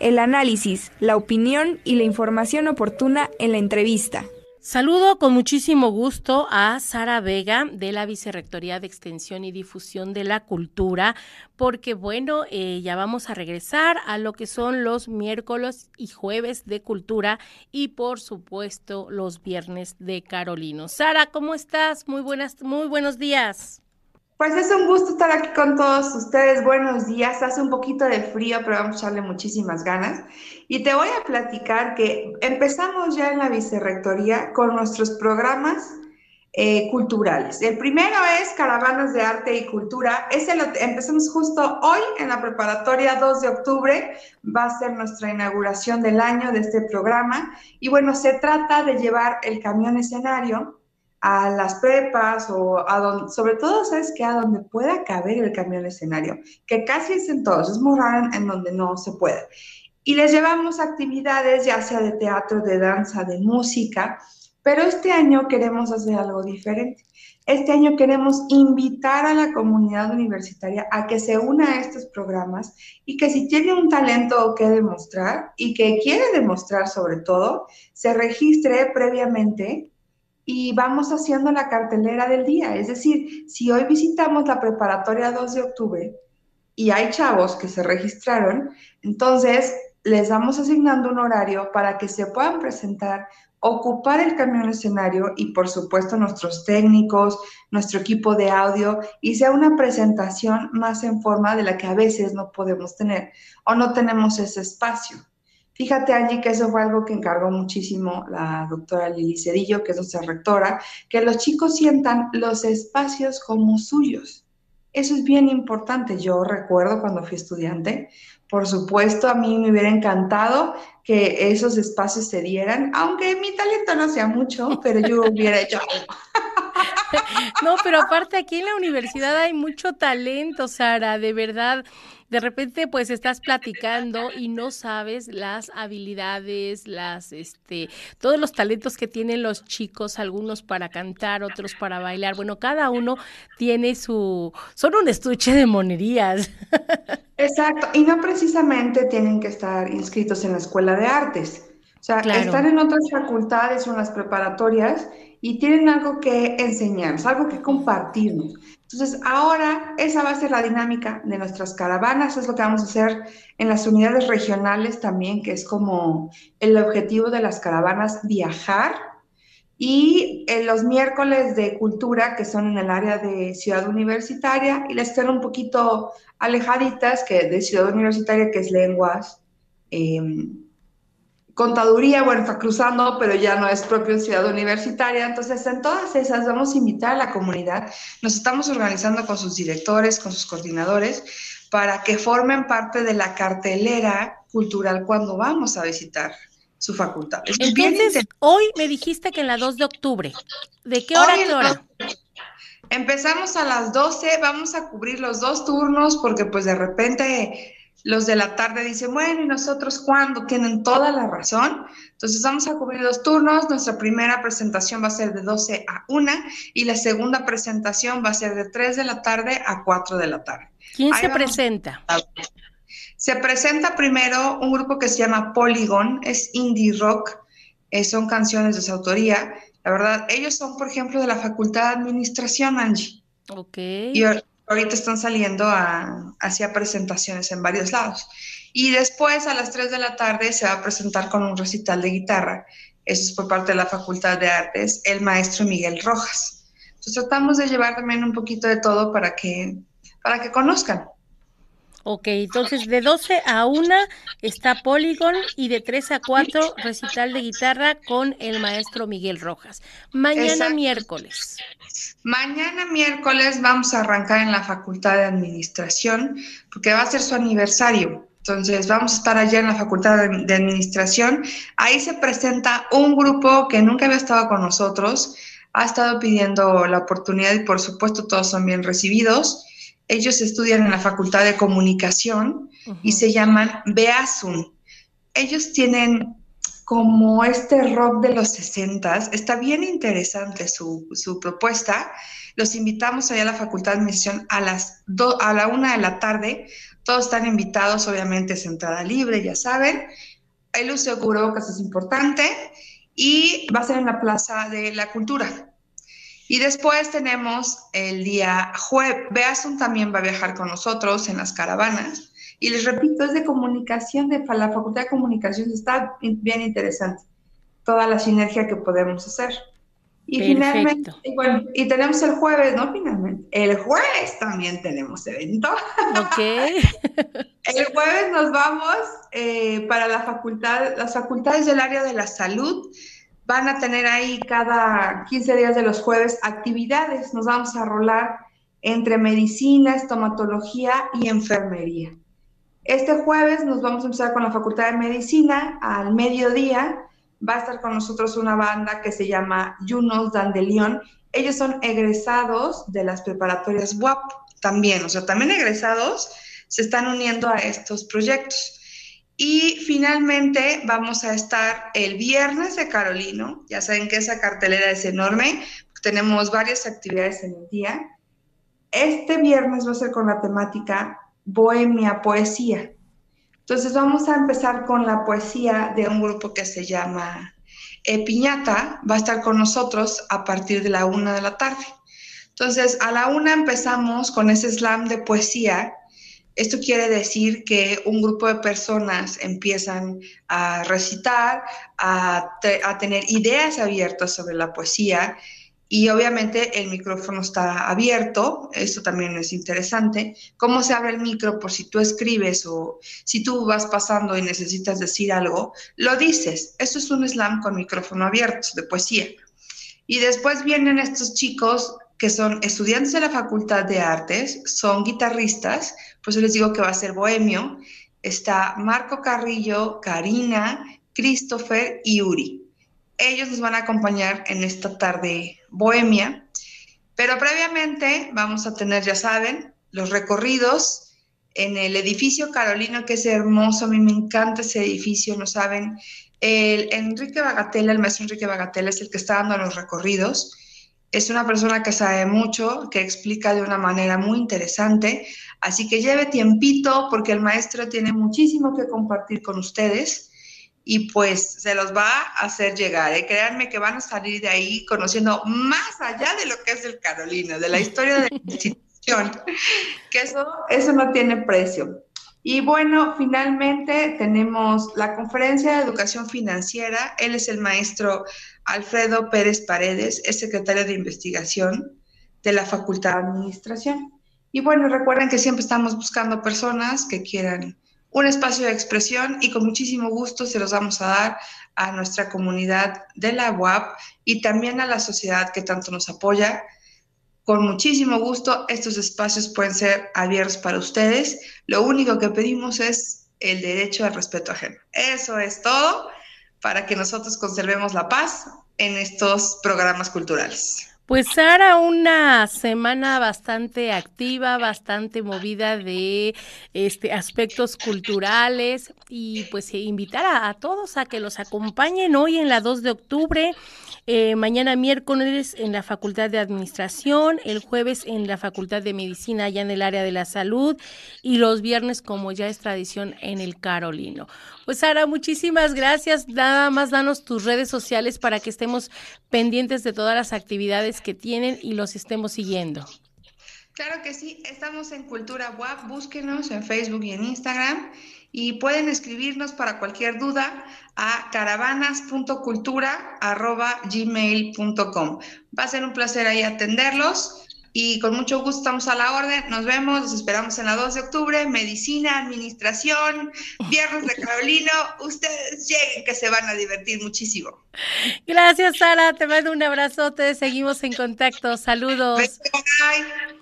el análisis, la opinión y la información oportuna en la entrevista. Saludo con muchísimo gusto a Sara Vega de la Vicerrectoría de Extensión y Difusión de la Cultura, porque bueno, eh, ya vamos a regresar a lo que son los miércoles y jueves de cultura y por supuesto los viernes de Carolino. Sara, ¿cómo estás? Muy buenas, muy buenos días. Pues es un gusto estar aquí con todos ustedes. Buenos días. Hace un poquito de frío, pero vamos a echarle muchísimas ganas. Y te voy a platicar que empezamos ya en la vicerrectoría con nuestros programas eh, culturales. El primero es Caravanas de Arte y Cultura. Ese lo empezamos justo hoy en la preparatoria 2 de octubre. Va a ser nuestra inauguración del año de este programa. Y bueno, se trata de llevar el camión escenario a las prepas o a donde, sobre todo, ¿sabes qué? A donde pueda caber el camión escenario, que casi es en todos, es muy raro en donde no se puede. Y les llevamos actividades, ya sea de teatro, de danza, de música, pero este año queremos hacer algo diferente. Este año queremos invitar a la comunidad universitaria a que se una a estos programas y que si tiene un talento que demostrar y que quiere demostrar sobre todo, se registre previamente y vamos haciendo la cartelera del día. Es decir, si hoy visitamos la preparatoria 2 de octubre y hay chavos que se registraron, entonces les vamos asignando un horario para que se puedan presentar, ocupar el camión escenario y por supuesto nuestros técnicos, nuestro equipo de audio y sea una presentación más en forma de la que a veces no podemos tener o no tenemos ese espacio. Fíjate, Angie, que eso fue algo que encargó muchísimo la doctora Lili Cedillo, que es nuestra rectora, que los chicos sientan los espacios como suyos. Eso es bien importante. Yo recuerdo cuando fui estudiante, por supuesto, a mí me hubiera encantado que esos espacios se dieran, aunque mi talento no sea mucho, pero yo hubiera hecho algo. No, pero aparte aquí en la universidad hay mucho talento, Sara, de verdad de repente pues estás platicando y no sabes las habilidades, las, este, todos los talentos que tienen los chicos, algunos para cantar, otros para bailar. Bueno, cada uno tiene su, son un estuche de monerías. Exacto, y no precisamente tienen que estar inscritos en la escuela de artes. O sea, están en otras facultades o en las preparatorias y tienen algo que enseñarnos, algo que compartirnos. Entonces, ahora esa va a ser la dinámica de nuestras caravanas, es lo que vamos a hacer en las unidades regionales también, que es como el objetivo de las caravanas, viajar. Y en los miércoles de cultura, que son en el área de Ciudad Universitaria, y las están un poquito alejaditas que de Ciudad Universitaria, que es lenguas, eh, Contaduría, bueno, está cruzando, pero ya no es propio ciudad universitaria. Entonces, en todas esas vamos a invitar a la comunidad. Nos estamos organizando con sus directores, con sus coordinadores, para que formen parte de la cartelera cultural cuando vamos a visitar su facultad. Entonces, hoy me dijiste que en la 2 de octubre. ¿De qué hora a qué hora? Empezamos a las 12, vamos a cubrir los dos turnos porque pues de repente los de la tarde dicen, bueno, ¿y nosotros cuándo? Tienen toda la razón. Entonces vamos a cubrir dos turnos. Nuestra primera presentación va a ser de 12 a 1 y la segunda presentación va a ser de 3 de la tarde a 4 de la tarde. ¿Quién se presenta? Se presenta primero un grupo que se llama Polygon, es indie rock, eh, son canciones de su autoría. La verdad, ellos son, por ejemplo, de la Facultad de Administración, Angie. Ok. Y ahorita están saliendo a, hacia presentaciones en varios lados. Y después a las 3 de la tarde se va a presentar con un recital de guitarra. Eso es por parte de la Facultad de Artes, el maestro Miguel Rojas. Entonces tratamos de llevar también un poquito de todo para que, para que conozcan. Ok, entonces de 12 a 1 está Polygon y de 3 a 4 recital de guitarra con el maestro Miguel Rojas. Mañana miércoles. Mañana miércoles vamos a arrancar en la Facultad de Administración porque va a ser su aniversario. Entonces vamos a estar allá en la Facultad de, Administración. Ahí se presenta un grupo que nunca había estado con nosotros. Ha estado pidiendo la oportunidad y por supuesto todos son bien recibidos ellos estudian en la Facultad de Comunicación y se llaman Beasun. Ellos tienen como este rock de los 60 está bien interesante su, propuesta. Los invitamos allá a la Facultad de Administración a las a la una de la tarde. Todos están invitados, obviamente es entrada libre, ya saben. El uso de cubrebocas es importante y va a ser en la Plaza de la Cultura. Y después tenemos el día jueves. Beasun también va a viajar con nosotros en las caravanas. Y les repito, es de comunicación, de la Facultad de Comunicación, está bien interesante toda la sinergia que podemos hacer. Y finalmente, y bueno, y tenemos el jueves, ¿no? Finalmente, el jueves también tenemos evento. Ok. el jueves nos vamos eh, para la facultad, las facultades del área de la salud van a tener ahí cada 15 días de los jueves actividades. Nos vamos a rolar entre medicina, estomatología y enfermería. Este jueves nos vamos a empezar con la Facultad de Medicina al mediodía va a estar con nosotros una banda que se llama Junos Dandelion. Ellos son egresados de las preparatorias WAP también, o sea, también egresados se están uniendo a estos proyectos. Y finalmente vamos a estar el viernes de Carolino. Ya saben que esa cartelera es enorme. Tenemos varias actividades en el día. Este viernes va a ser con la temática Bohemia Poesía. Entonces vamos a empezar con la poesía de un grupo que se llama eh, Piñata, va a estar con nosotros a partir de la una de la tarde. Entonces a la una empezamos con ese slam de poesía. Esto quiere decir que un grupo de personas empiezan a recitar, a, tener ideas abiertas sobre la poesía y obviamente el micrófono está abierto, esto también es interesante. ¿Cómo se abre el micro por si tú escribes o si tú vas pasando y necesitas decir algo? Lo dices. Esto es un slam con micrófono abierto de poesía. Y después vienen estos chicos que son estudiantes de la Facultad de Artes, son guitarristas, por les digo que va a ser bohemio. Está Marco Carrillo, Karina, Christopher y Uri. Ellos nos van a acompañar en esta tarde bohemia, pero previamente vamos a tener, ya saben, los recorridos en el edificio Carolino, que es hermoso, a mí me encanta ese edificio, no saben. El Enrique Bagatella, el maestro Enrique Bagatella es el que está dando los recorridos. Es una persona que sabe mucho, que explica de una manera muy interesante. Así que lleve tiempito porque el maestro tiene muchísimo que compartir con ustedes y pues se los va a hacer llegar. ¿eh? Créanme que van a salir de ahí conociendo más allá de lo que es el Carolina, de la historia de la institución, que eso, eso no tiene precio. Y bueno, finalmente tenemos la conferencia de educación financiera. Él es el maestro Alfredo Pérez Paredes, es secretario de investigación de la Facultad de Administración. Y bueno, recuerden que siempre estamos buscando personas que quieran un espacio de expresión y con muchísimo gusto se los vamos a dar a nuestra comunidad de la UAP y también a la sociedad que tanto nos apoya. Con muchísimo gusto, estos espacios pueden ser abiertos para ustedes. Lo único que pedimos es el derecho al respeto ajeno. Eso es todo para que nosotros conservemos la paz en estos programas culturales. Pues Sara, una semana bastante activa, bastante movida de este aspectos culturales y pues invitar a, a todos a que los acompañen hoy en la 2 de octubre eh, mañana miércoles en la Facultad de Administración, el jueves en la Facultad de Medicina allá en el área de la salud y los viernes como ya es tradición en el Carolino. Pues Sara, muchísimas gracias. Nada más danos tus redes sociales para que estemos pendientes de todas las actividades que tienen y los estemos siguiendo. Claro que sí, estamos en Cultura WAP, búsquenos en Facebook y en Instagram y pueden escribirnos para cualquier duda a caravanas.cultura.gmail.com. Va a ser un placer ahí atenderlos y con mucho gusto estamos a la orden. Nos vemos, los esperamos en la 2 de octubre. Medicina, administración, Viernes de Carolino. Ustedes lleguen que se van a divertir muchísimo. Gracias, Sara. Te mando un abrazote. Seguimos en contacto. Saludos. Bye.